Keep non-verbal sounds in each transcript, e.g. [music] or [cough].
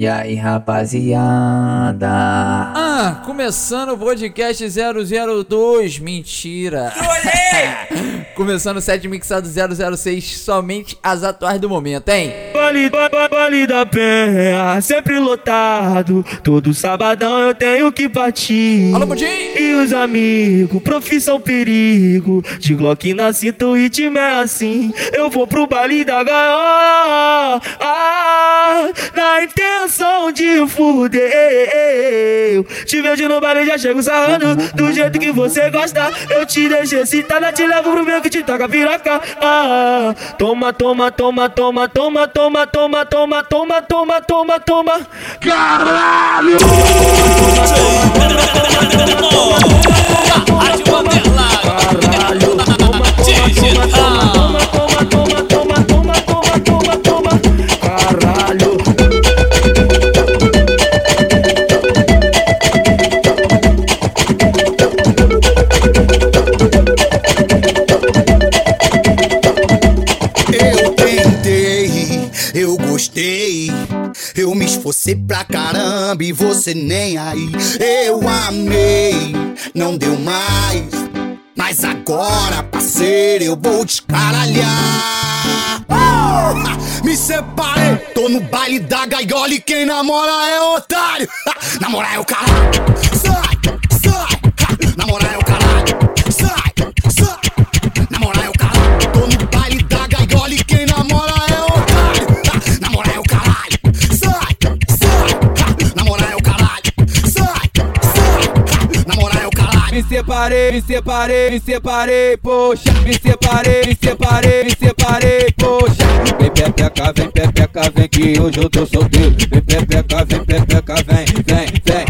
E aí, rapaziada? Ah, começando o podcast 002, mentira. [laughs] começando o set mixado 006, somente as atuais do momento, hein? Vale, vale, vale da penha, sempre lotado. Todo sabadão eu tenho que partir. Alô! E os amigos, profissão perigo. De Glock na cinta, o ritmo é assim. Eu vou pro baile da gaiola. Ah, na intenção de fuder. Te vejo no baile, já chego sarrando. Do jeito que você gosta. Eu te deixo excitada, te levo pro meu que te toca piroca. Ah, toma, toma, toma, toma, toma, toma, toma, toma, toma, toma, toma, toma. Caralho! Caralho! Caramba e você nem aí. Eu amei, não deu mais. Mas agora, parceiro, eu vou descaralhar. Oh! Me separei, tô no baile da gaiola e quem namora é otário. [laughs] Namorar é o caralho. Sai. Separei, me separei, me separei, poxa. Me separei, me separei, me separei, poxa. Vem pepeca, vem pepeca, vem que hoje eu tô solteiro. Vem pepeca, vem pepeca, vem, vem, vem.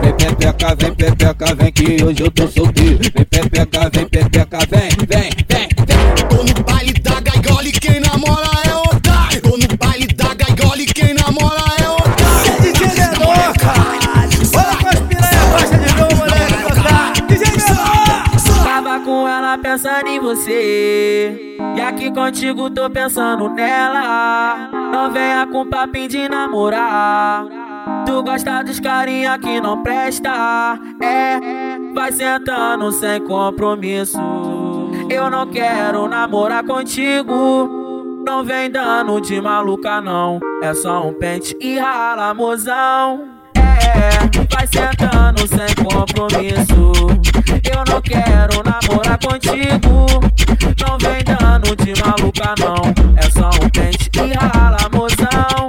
Vem pepeca, vem pepeca, vem que hoje eu tô solteiro. Vem pepeca, vem pepeca, vem, vem. Pensando em você. E aqui contigo tô pensando nela. Não venha com papinho de namorar. Tu gosta dos carinha que não presta. É, vai sentando sem compromisso. Eu não quero namorar contigo. Não vem dando de maluca, não. É só um pente e rala, mozão. Vai sentando sem compromisso. Eu não quero namorar contigo. Não vem dando de maluca, não. É só um pente e rala, mozão.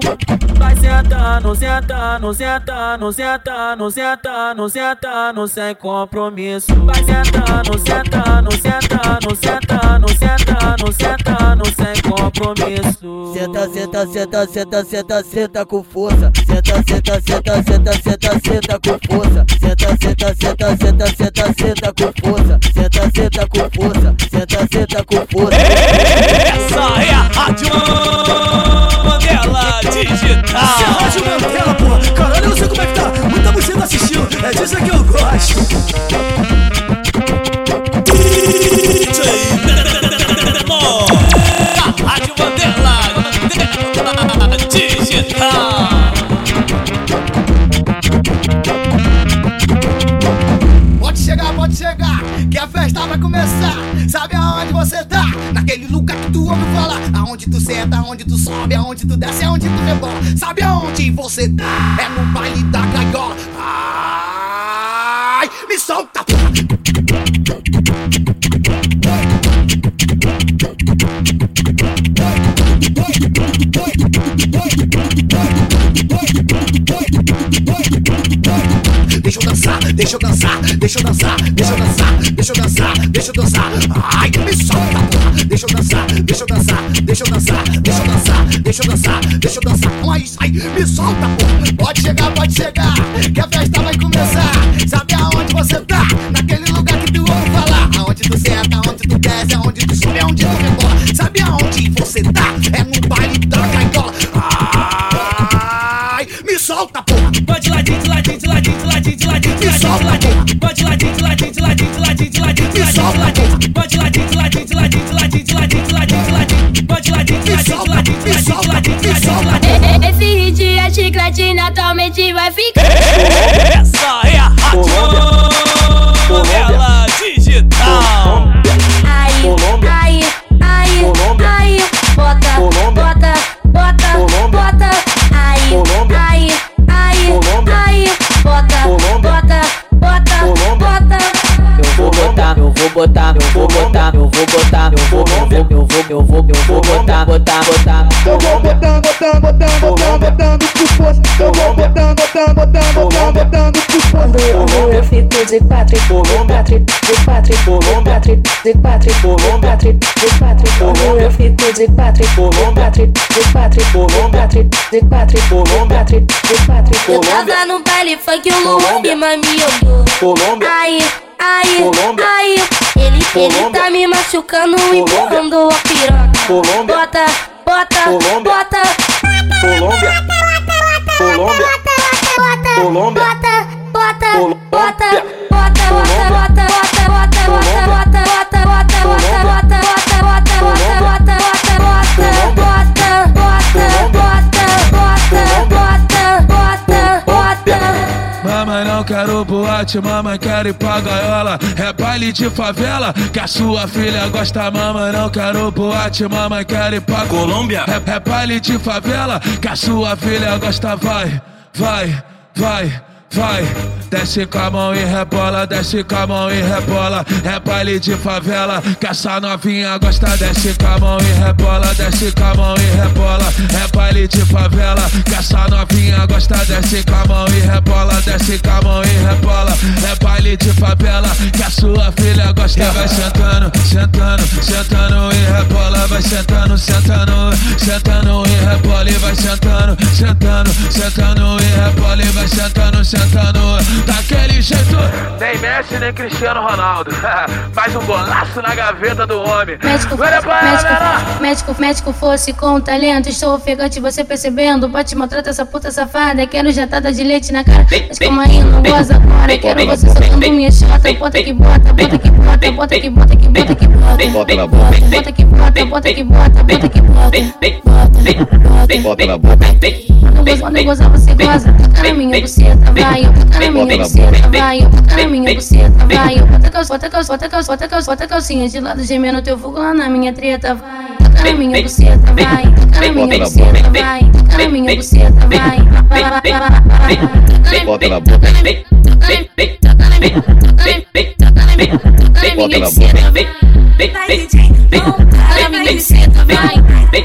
Vai sentando, sentando, sentando, sentando, sentando, sentando sem compromisso. Vai sentando, sentando, sentando, sentando, sentando, sentando compromisso. Senta, senta, senta, senta, senta, senta com força. Senta, senta, senta, senta, senta, senta com força. Senta, senta, senta, senta, senta, senta com força. Senta, senta com força. Senta, senta com força. Essa é a Rádio Mandela Digital. Rádio Mandela, porra. Caralho, eu não sei como é que tá. Muita buceta assistindo. É disso que eu gosto. Começar. Sabe aonde você tá? Naquele lugar que tu ouve falar. Aonde tu senta, aonde tu sobe, aonde tu desce, aonde tu rebola. Sabe aonde você tá? É no baile da gaiola. Ai, me solta, porra. Deixa eu dançar, deixa eu dançar, deixa eu dançar, deixa eu dançar, deixa eu dançar. Ai, me solta, porra. Deixa eu dançar, deixa eu dançar, deixa eu dançar, deixa eu dançar, deixa eu dançar, deixa eu dançar. Então é isso aí, me solta, porra. Pode chegar, pode chegar, que a festa vai começar. Sabe aonde você tá? Naquele lugar que tu ouve falar. Aonde tu senta, aonde tu desce, aonde tu sobe, aonde tu rebola. Sabe aonde você tá? É no baile da gaiola. Ai, me solta, porra. Vai de ladinho, de ladinho, de ladinho, ladinho, de ladinho, de ladinho, de ladinho. De ladinho, de ladinho, de ladinho, de ladinho, de ladinho, de ladinho, de ladinho. De ladinho, de ladinho, de ladinho, de ladinho, de ladinho, de ladinho, de ladinho. Ladinho, ladinho, ladinho, ladinho. Esse hit é chiclete naturalmente vai ficar. Essa é a rádio novela eu vou, eu vou, eu vou botar, botar, botar. Eu vou botando, botando, botando, botando, botando pro poço. Eu vou botando, botando, botando, botando, botando pro poço. Quando eu fico de quatro, de quatro, de quatro, de quatro, de quatro, de quatro, de quatro. Quando eu fico de quatro, de quatro, de quatro, de quatro, de quatro, de quatro, de quatro. Eu tava no baile funk, o Luan me olhou. Aí, aí, aí, ele, tá me machucando e empurrando a piranha. Bota, bota, bota. Colômbia, Colômbia, Bota, Colômbia. bota, bota, Colômbia. bota, bota, bota, bota, bota, bota, bota, bota, bota, bota, bota, bota, bota, quero boate, mamãe quer ir pra gaiola. É baile de favela que a sua filha gosta Mamãe não quero boate, mamãe quer ir pra Colômbia. É, é baile de favela que a sua filha gosta. Vai, vai, vai, vai Desce com a mão e rebola, desce com a mão e rebola. É baile de favela que essa novinha gosta. Desce com a mão e rebola, desce com a mão e rebola. É baile de favela que essa novinha gosta. Desce com a mão e rebola, desce com a mão e rebola. É baile de favela que a sua filha gosta. Vai sentando, sentando, sentando e rebola. Vai sentando, sentando, sentando e rebola. E vai sentando, sentando, sentando e rebola. E vai sentando, sentando Daquele jeito Nem Messi, nem Cristiano Ronaldo [laughs] Mais um golaço na gaveta do homem Médico, Olha pra ela, galera. médico, médico, médico fosse com talento. Estou ofegante, você percebendo. Pode maltrata essa puta safada. Quero jatada de leite na cara. Mas como aí não goza agora. Quero você soltando minha chota. Bota que bota, bota que bota, bota que bota, que bota que bota. Bota na boca. Bota que bota, bota que bota, bota que bota. Bota, bota na boca. Quando gozar você goza. Toca na minha buceta, vai. Eu toca na minha buceta, vai. Eu toca na minha buceta, vai. Eu bota calça, bota calça, bota calça, bota calça, bota calcinha de lado gemendo teu fogo lá na minha treta, vai. Na minha buceta, vai. Na minha buceta, vai. Na minha buceta, vai. Bota na boca. Toca na minha, toca na minha, toca na minha buceta, vai. Vai, DJ, toca na minha buceta, vai.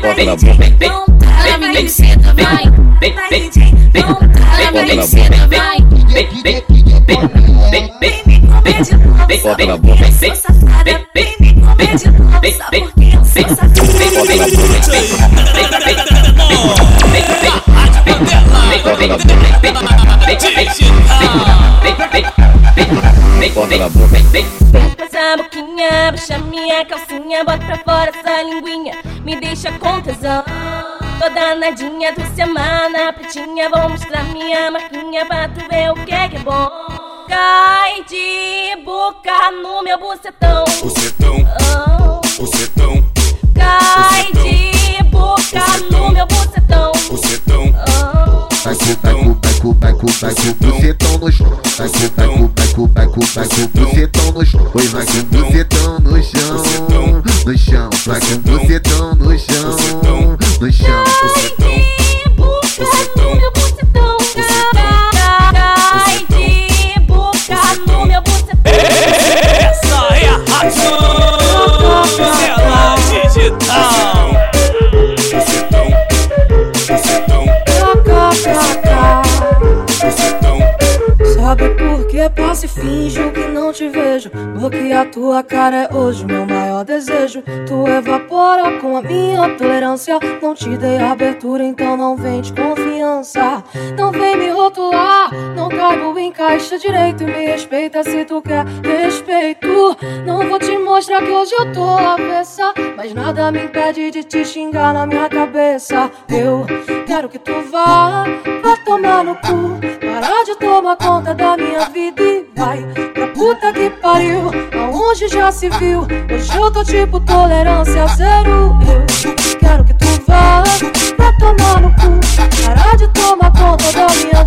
Bota na boca. Toca na minha buceta, vai. Vai, DJ, toca na minha buceta, vai. Bota na boca. Sou safada, vem me comer de novo, sabe por que eu sou safada? Aperta essa boquinha, puxa minha calcinha, bota pra fora essa linguinha, me deixa com tesão. Toda nadinha do semana, pretinha, vou mostrar minha marquinha pra tu ver o que é que é bom. Cai de boca no meu bucetão. Bucetão, Oh. bucetão, Cai de boca no meu bucetão. Vai com, vai com, vai com bucetão no chão. Oi, vai com bucetão no chão, no chão. Vai com bucetão no chão, no chão. bucetão, hoje meu maior desejo. Tu evapora com a minha tolerância. Não te dei abertura, então não vem de confiança. Não vem me rotular, não caibo em caixa direito. Me respeita se tu quer respeito. Não vou te mostrar que hoje eu tô avessa. Mas nada me impede de te xingar na minha cabeça. Eu quero que tu vá, vá tomar no cu. Parar de tomar conta da minha vida e vai pra puta que pariu. Aonde já se viu? Hoje eu tô tipo tolerância zero. Eu quero que tu vá, vá tomar no cu. Parar de tomar conta da minha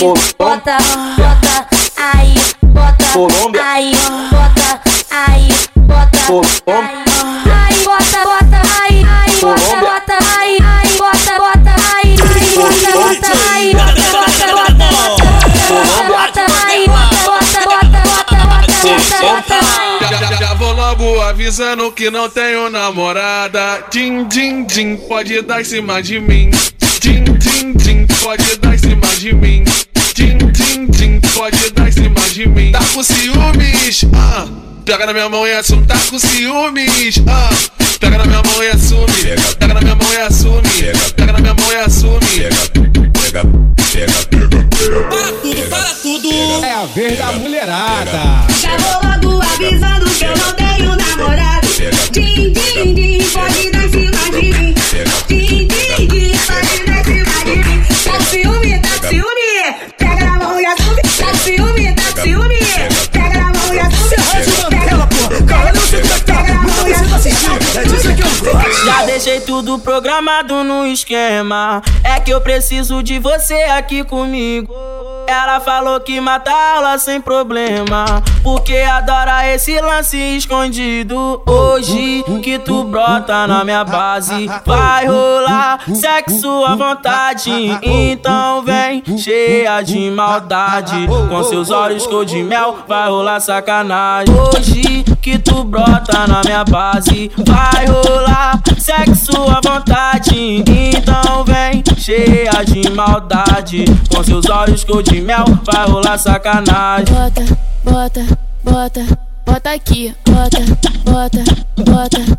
bota, bota, aí, bota, aí, bota, aí, bota, aí, bota, bota, aí, aí, bota, bota, aí, aí, bota, bota, aí, aí, bota, bota, aí, bota, bota, bota, bota, bota, aí, bota, bota, bota, bota, bota, bota, Já, já, vou logo avisando que não tenho namorada. Din, din, din, pode dar em cima de mim. Din, din, din, pode dar em cima de mim. Din, din, din, pode dar em cima de mim. Tá com ciúmes? Ah, pega na minha mão e assume. Tá com ciúmes? Ah, pega na minha mão e assume. Pega na minha mão e assume. Pega na minha mão e assume. Pega, pega, pega, Para tudo, para tudo. É a vez da mulherada. Já vou logo avisando que eu não tenho namorado. Tudo programado no esquema. É que eu preciso de você aqui comigo. Ela falou que mata aula sem problema. Porque adora esse lance escondido. Hoje que tu brota na minha base, vai rolar sexo à vontade. Então vem cheia de maldade. Com seus olhos cor de mel, vai rolar sacanagem. Hoje que tu brota na minha base, vai rolar sexo à vontade. Então vem cheia de maldade. Com seus olhos cor de mel, vai rolar sacanagem. Bota, bota, bota, bota aqui, bota, bota, bota,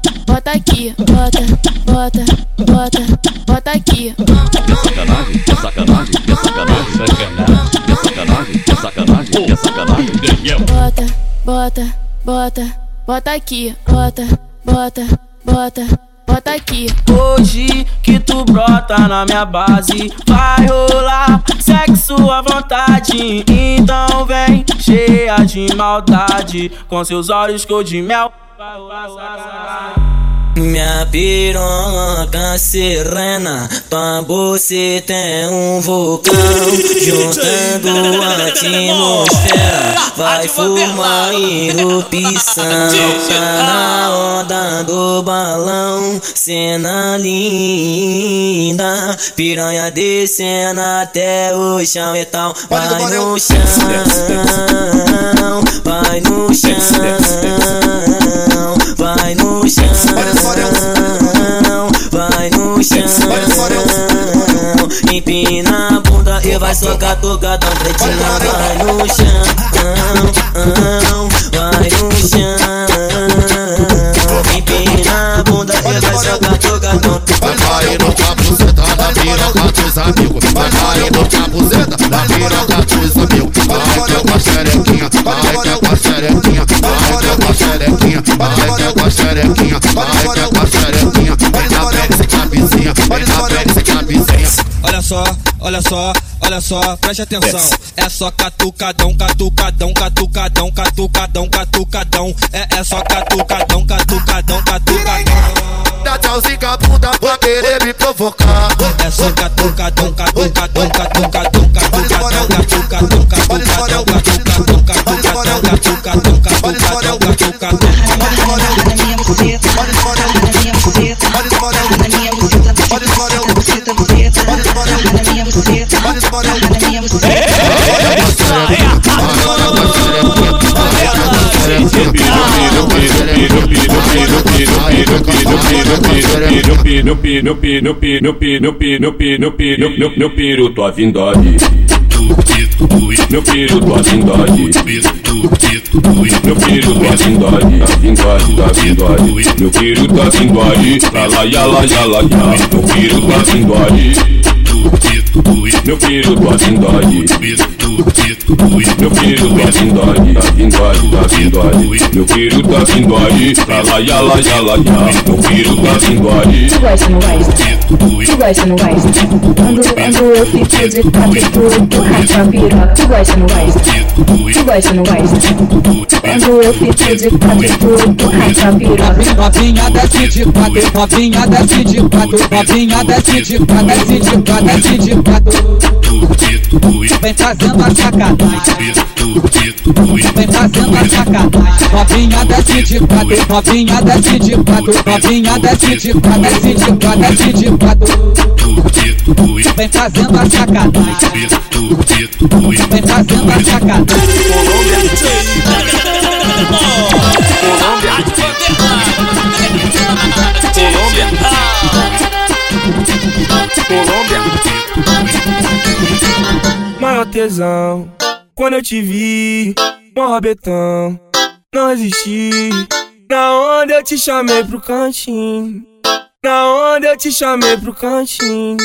bota, bota aqui, bota, bota, bota, bota aqui. Hoje que tu brota na minha base, vai rolar sexo à vontade. Então vem cheia de maldade, com seus olhos cor de mel. Vai rolar sacanagem. Minha piroca serena, tua buceta é um vulcão Juntando a atmosfera, vai formar erupção [laughs] Tá na onda do balão, cena linda Piranha descendo até o chão e tal. Vai no chão, vai no chão vai socar tocadão pretinha. Vai no chão, vai no chão. Empina a bunda e vai socar tocadão. Vai cair no capuzeta da piroca dos amigos. Vai no capuzeta da piroca dos amigos. Vai que é com a xerequinha, vai que é com a xerequinha, vai que é com a xerequinha, vai que é com a xerequinha, vai que é com a xerequinha. Vem na pele sem cabecinha, vem na pele sem cabecinha. Olha só, olha só, olha só, preste atenção. É só catucadão, catucadão, catucadão, catucadão, catucadão. É, é só catucadão, catucadão, catucadão. Dá tchauzinho com a bunda pra querer me provocar. É só catucadão, catucadão, catucadão, catucadão, catucadão, catucadão, catucadão, catucadão, catucadão, catucadão, catucadão. No pi, no pi, no pi, no pi, no pi, no pi, no pi, no no no piro tua vindade. No piro tua vindade. No piro tua vindade, a vindade da vindade. No piro tua la la ya la ya la ya. No piro tua vindade. Tudo isso, meu filho, pode dói tua vindade, a vindade da vindade. No piro tua vindade, la la ya la ya la ya. No piro tua vindade. Tu gosta, não gosta? Tu gosta, não gosta? Quando, quando eu fico de quatro, tu, tu raspa a piroca. Tu gosta, não gosta? Tu gosta, não gosta? Quando eu fico de quatro, tu, tu raspa a piroca. Novinha desce de quatro, novinha desce de quatro, novinha desce de quatro, desce de quatro, desce de quatro. Vem fazendo a sacanagem. Vem fazendo a sacanagem. Novinha desce de quatro, novinha desce de quatro, novinha desce de quatro, desce de quatro, desce de quatro. Vem fazendo a sacanagem. Vem fazendo a sacanagem. Maior tesão, quando eu te vi, mó rabetão, não resisti. Na onda eu te chamei pro cantinho, na onda eu te chamei pro cantinho.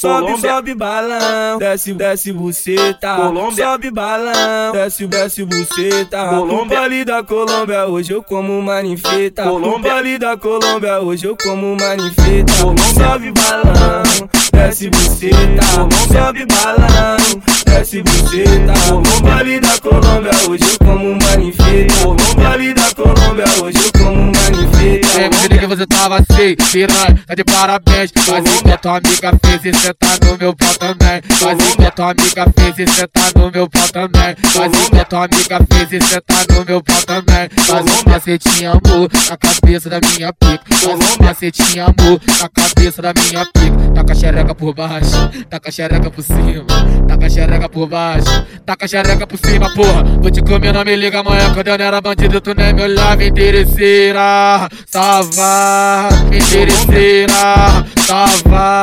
Sobe, Colômbia. sobe balão, desce, desce buceta. Colômbia. Sobe balão, desce, desce buceta. Colômbia. No baile da Colômbia, hoje eu como manifeta. Colômbia. baile da Colômbia, hoje eu como manifeta. Sobe balão, desce buceta. Sobe balão, desce buceta. No baile da Colômbia, hoje eu como manifeta. No baile da Colômbia, hoje eu como manifeta. É, me que você tava assim, piranha, tá de parabéns. Faz igual tua amiga fez e cê tá no meu pau também. Faz igual tua amiga fez e cê tá no meu pau também. Faz igual tua amiga fez e cê tá no meu pau também. Faz um macetinho amor na cabeça da minha pica. Faz um macetinho amor na cabeça da minha pica. Taca a xereca por baixo, taca a xereca por cima. Taca a xereca por baixo, taca xereca por cima, porra. Vou te comer, não me liga amanhã quando eu não era bandido. Tu nem me olhava interesseira. Tava interesseira. Tava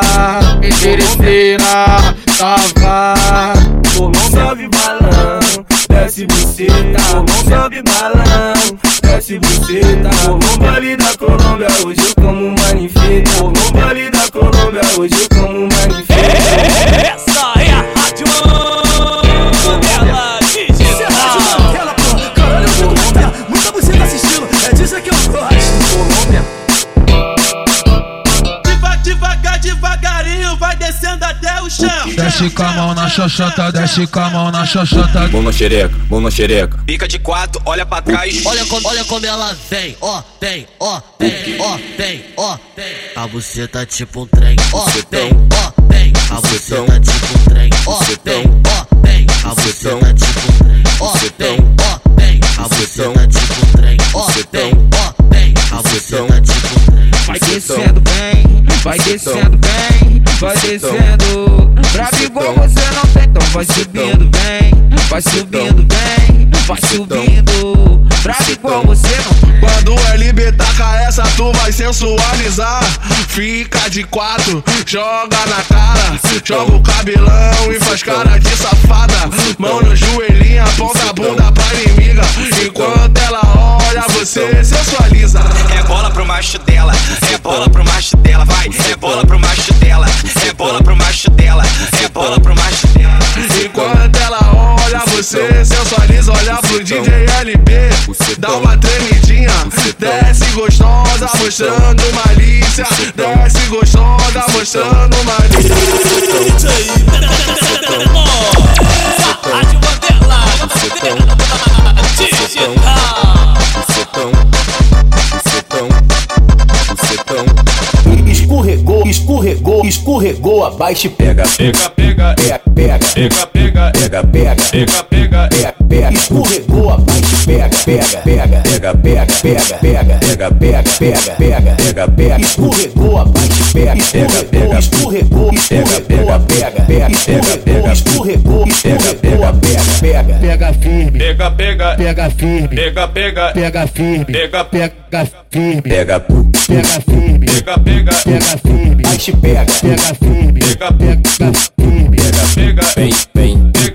interesseira. Tava. Sobe balão, desce buceta. Sobe balão, desce buceta. No baile da Colômbia, hoje eu como manifeta. No baile da Colômbia, hoje eu como Desce com a mão na xoxota, desce com a mão na xoxota. Mão na xereca, mão na xereca. Pica de quatro, olha pra trás. Olha como, olha como ela vem, ó, vem, ó, vem, ó, vem, ó, vem. A buceta tipo um trem, ó, vem, ó, vem. A buceta tipo um trem, ó, vem, ó, vem. A buceta tipo um trem, ó, vem, ó, vem. A buceta tipo um trem, ó, vem, ó, vem. A buceta tipo um trem. Vai descendo bem, vai descendo bem, vai descendo. Bravo igual você não tem, então vai subindo bem, vai subindo bem, vai subindo. Bravo igual você não tem. Quando o LB taca essa, tu vai sensualizar. Fica de quatro, joga na cara. Joga o cabelão e faz cara de safada. Mão no joelhinho, aponta a bunda pra inimiga. Enquanto ela olha, você sensualiza. É bola pro macho dela, é bola pro macho dela, vai. É bola pro macho dela, é bola pro macho dela, é bola pro macho dela. Enquanto ela olha, você sensualiza. Olha pro DJ LB, dá uma tremidinha. Desce gostosa, mostrando malícia. Desce gostosa, mostrando malícia. Rádio Digital. Escorregou, escorregou, abaixo e pega. Pega, pega, pega, pega, pega, pega, pega, pega, pega, pega, pega, pega. Escorregou abaixo, pega, pega, pega, pega, pega, pega, pega, pega, pega, pega, pega, pega, pega, escorregou abaixo, pega, pega, pega, escorregou, pega, pega, pega, pega, pega, pega, escorregou, pega, pega, pega, pega, Pega firme, Pega, pega, pega firme, pega, pega, pega firme, pega, pega firme, pega, pega firme, pega, pega, pega firme, baixo, pega, pega firme, pega, pega firme, pega, vem, vem,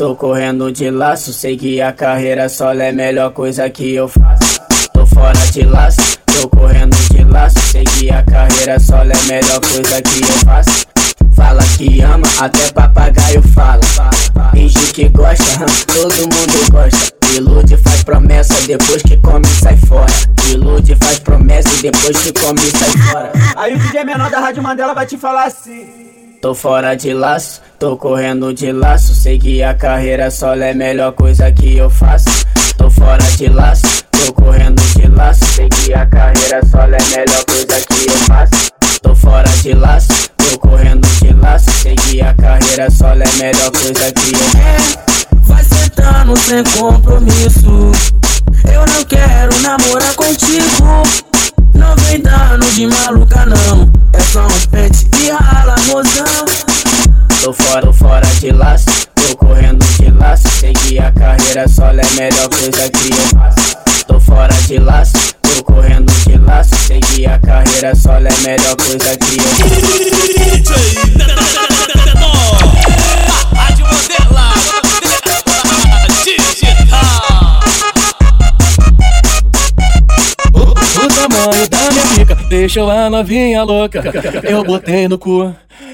Tô correndo de laço, segui a carreira solo é a melhor coisa que eu faço. Tô fora de laço, tô correndo de laço, segui a carreira solo é a melhor coisa que eu faço. Fala que ama, até papagaio fala. Finge que gosta, todo mundo gosta. Ilude, faz promessa, depois que come sai fora. Ilude, faz promessa depois que come sai fora. Aí o DJ menor da Rádio Mandela vai te falar assim. Tô fora de laço, tô correndo de laço. Segui a carreira solo é a melhor coisa que eu faço. Tô fora de laço, tô correndo de laço. Segui a carreira solo é a melhor coisa que eu faço. Tô fora de laço, tô correndo de laço. Segui a carreira solo é a melhor coisa que eu faço. Vai sentando sem compromisso. Eu não quero namorar contigo. Não vem dando de maluca não É só um pente e Tô fora, tô fora de laço Tô correndo de laço Segui a carreira solo é a melhor coisa que eu faço Tô fora de laço Tô correndo de laço Segui a carreira solo é a melhor coisa que eu Rádio Mandela. Digital. O tamanho da deixou a novinha louca. Eu botei no cu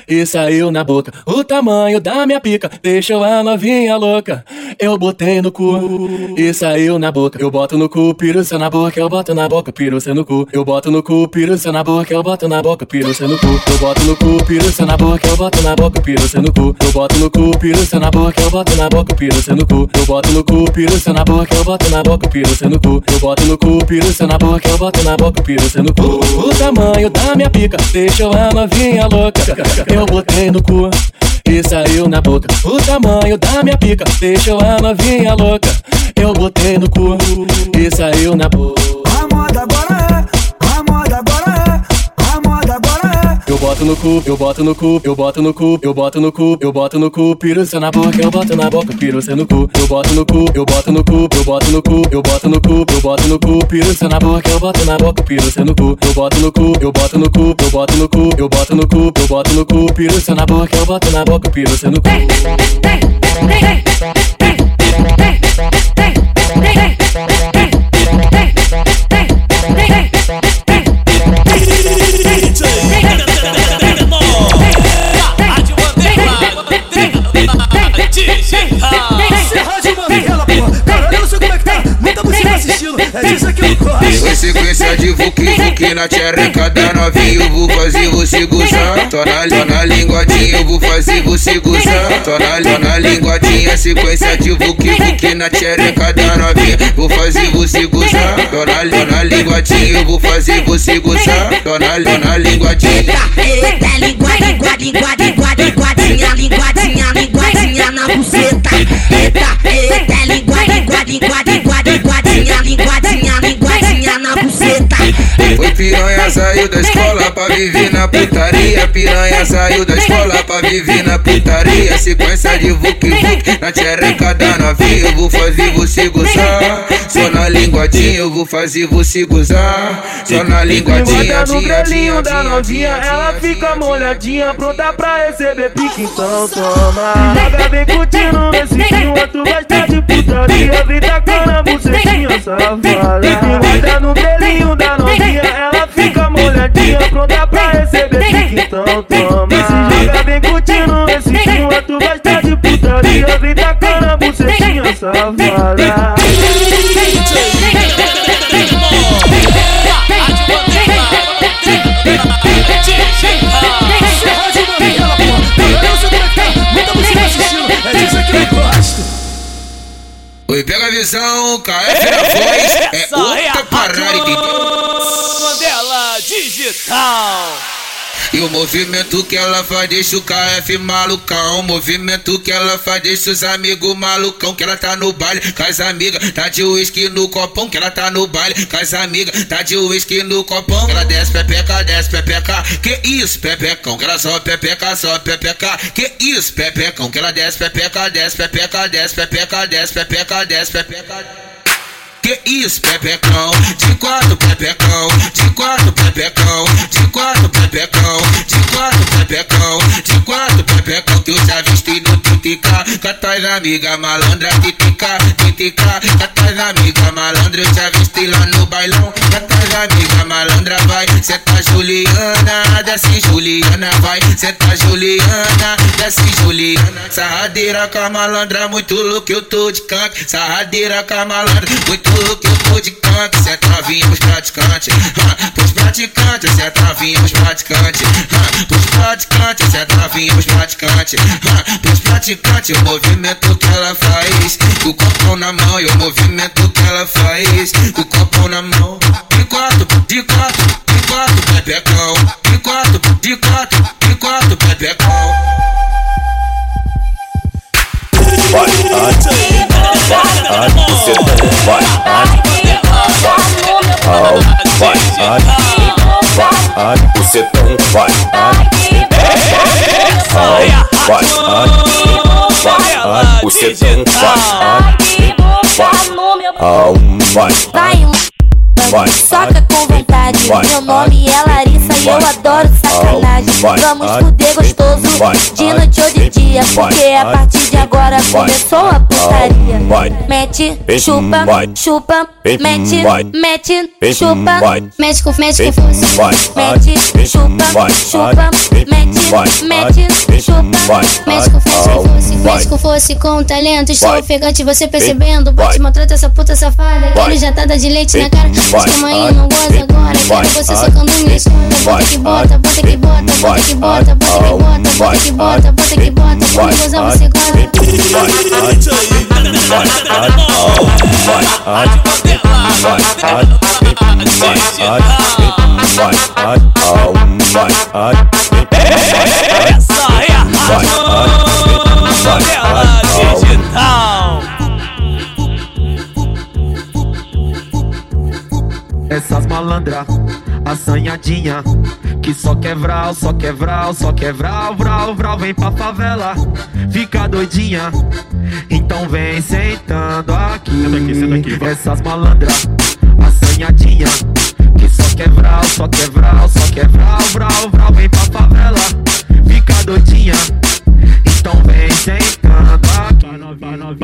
e saiu na boca. O tamanho da minha pica deixou a novinha louca. Eu botei no cu e saiu na boca. Eu boto no cu, piruça na boca, eu boto na boca, piruça no cu. Eu boto no cu, piruça na boca, eu boto na boca, piruça no cu. Eu boto no cu, piruça na boca, eu boto na boca, piruça no cu. Eu boto no cu, piruça na boca, eu boto na boca, piruça no cu. Eu boto no cu, piruça na boca, eu boto na boca, piruça no cu. Eu boto no cu, piruça na boca, eu boto na boca, piruça no cu. O tamanho da minha pica deixou a novinha louca. Eu botei no cu e saiu na boca. O tamanho da minha pica deixou a novinha louca. Eu botei no cu e saiu na boca. A moda agora boto no cu, eu boto no cu, eu boto no cu, eu boto no cu, eu boto no cu, piruça na boca, eu boto na boca, piruça no cu. Eu boto no cu, eu boto no cu, eu boto no cu, eu boto no cu, eu boto no cu, piruça na boca, eu boto na boca, piruça no cu. Eu boto no cu, eu boto no cu, eu boto no cu, eu boto no cu, eu boto no cu, piruça na boca, eu boto na boca, piruça no cu. É disso que eu gosto. Foi sequência de vuki vuki na tchereca da novinha? Eu vou fazer você gozar Tô na, tô na linguadinha, eu vou fazer você gozar Tô na, tô na linguadinha, sequência de vuki vuki na tchereca da novinha? Vou fazer você gozar Tô na, tô na linguadinha, eu vou fazer você gozar Tô na, tô na linguadinha. Eita, língua, língua, língua, língua, linguadinha, linguadinha, linguadinha na buceta. Eita, eita, língua, linguadinha, linguadinha, linguadinha, linguadinha na buceta. Foi piranha, saiu da escola pra viver na putaria. Piranha saiu da escola pra viver na putaria. Sequência de vuc vuc na tchereca da novinha. Eu vou fazer você gozar. Só na linguadinha eu vou fazer você gozar. Só na linguadinha, Bota no grelhinho dia, da novinha, ela fica molhadinha, pronta pra receber pique, então toma. Joga bem curtindo nesse clima, tu gosta de putaria, vem tacando a bucetinha safada. Bota no grelhinho da novinha, ela fica molhadinha, pronta pra receber pique, então toma. Joga bem curtindo nesse clima, tu gosta de putaria, vem tacando a bucetinha safada. Movimento que ela faz deixa o KF malucão. Movimento que ela faz deixa os amigos malucão. Que ela tá no baile com as amigas. Tá de uísque no copão. Que ela tá no baile com as amigas. Tá de uísque no copão. Ela desce pepeca, desce pepeca. Que isso, pepecão. Que ela só pepeca, só pepeca. Que isso, pepecão. Que ela desce pepeca, desce pepeca, desce pepeca, desce pepeca, desce pepeca. Que isso, pepecão, de quatro pepecão, de quatro pepecão, de quatro pepecão, de quatro pepecão, de quatro pepecão? Que eu já vesti no Titica, tuas amigas malandra, Titica, Titica, tuas amigas malandra, eu já vesti lá no bailão, tuas amigas malandra, vai, cê tá Juliana, desce Juliana, vai, cê tá Juliana, desce Juliana, sarradeira com a malandra, muito louco, eu tô de canto, sarradeira com a malandra, muito louco, eu tô de canto, cê tá vindo pros praticantes, pros praticantes, cê tá vindo pros praticantes, pros praticantes, cê tá vindo pros praticantes, pros praticantes, o movimento que ela faz, o copão na mão e o movimento que ela faz, o copão na mão, de quatro, de quatro, de quatro, pepecão, de quatro, de quatro, de quatro, pepecão. Vai, vai, vai, você vai, vai, vai, vai, você não vai, vai, vai, vai, você não vai, vai, Vai, vai, soca com vontade. Vai, nome é Larissa e eu adoro sacanagem. Vamos fuder gostoso de noite ou de dia. Porque a partir de agora começou a putaria. Mete, chupa, chupa, mete, mete, chupa. Mexe com, mexe com força. Mete, chupa, chupa, mete, mete, chupa. Mexe com, mexe com força. Mexe com força e com talento. Estou ofegante, você percebendo. Bote, maltrata essa puta safada. Vai. Quero jatada de leite na cara. Mas calma aí, não goza agora. Quero você socando minha chata. Bota que bota, bota que bota, bota que bota, bota que bota, bota que bota, bota que bota. Você goza. Essa a Mandela Digital. Essas malandra, danadinha que só quebral, só quebral, só quebral, vral, vral, vem pra favela, fica doidinha. Então vem sentando aqui, senta aqui, senta aqui essas malandras, assanhadinha, que só quebral, só quebral, só quebral, vral, vral, vem pra favela, fica doidinha. Então vem sentando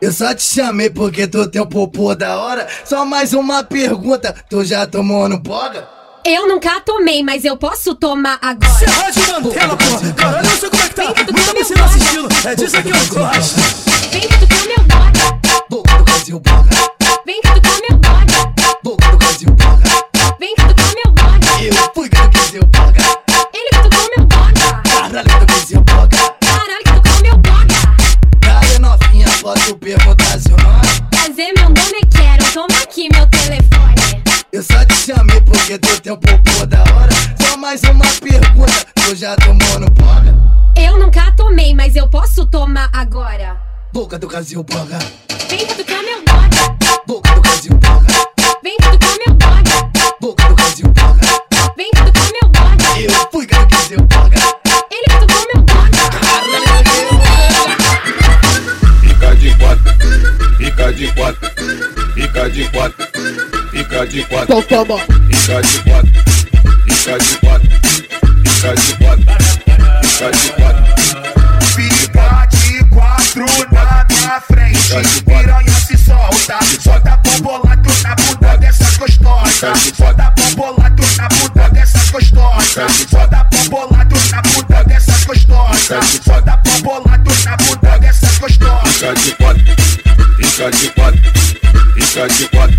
Eu só te chamei porque tu tem um popô da hora. Só mais uma pergunta, tu já tomou no boga? Eu nunca tomei, mas eu posso tomar agora. Serra de Mandela, porra. Caralho, eu não sei como é que tá. Muita música assistindo. É disso que eu gosto. Vem que tu come meu boga. Boca do Brasil, boga. Perguntar seu nome? Prazer, meu nome é Karen. Toma aqui meu telefone. Eu só te chamei porque tu tem um da hora. Só mais uma pergunta, tu já tomou no boga? Eu nunca tomei, mas eu posso tomar agora. Boca do Brasil, boga. Vem tu fica de quatro. Então toma. Fica de quatro, fica de quatro, fica de quatro, fica de quatro. Fica de quatro na minha frente. Piranha se solta. Solta bombolato na bunda dessas gostosas. Solta bombolato na bunda dessas gostosas. Solta bombolato na bunda dessas gostosas. Solta bombolato na bunda dessas gostosas. Fica de quatro, fica de quatro, fica de quatro,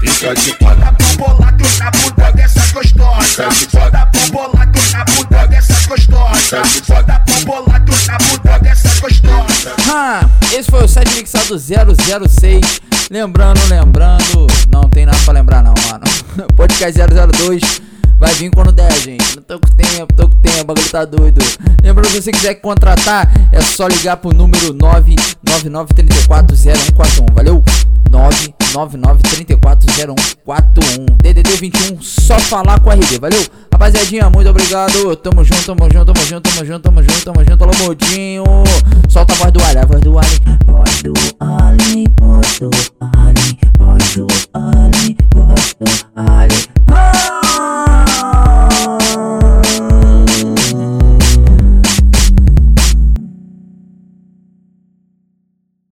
fica de quatro. Bombolato na bunda dessas gostosas. Solta bombolato na bunda dessas gostosas. Solta bombolato na bunda dessas gostosas. Ah, esse foi o set mixado 006. Lembrando, lembrando, não tem nada pra lembrar não, mano. [laughs] Podcast 002 vai vir quando der, gente. Não tô com tempo, tô com tempo, o bagulho tá doido. Lembrando, se você quiser contratar, é só ligar pro número 999340141, valeu? 999-340141. DDD 21, só falar com a RD, valeu? Rapaziadinha, muito obrigado. Tamo junto, tamo junto, tamo junto, tamo junto, tamo junto, tamo junto, alô modinho. Solta a voz do Ali a voz do Ali Voz do Alien, voz do Alien, voz do Alien, voz do Alien. Ah!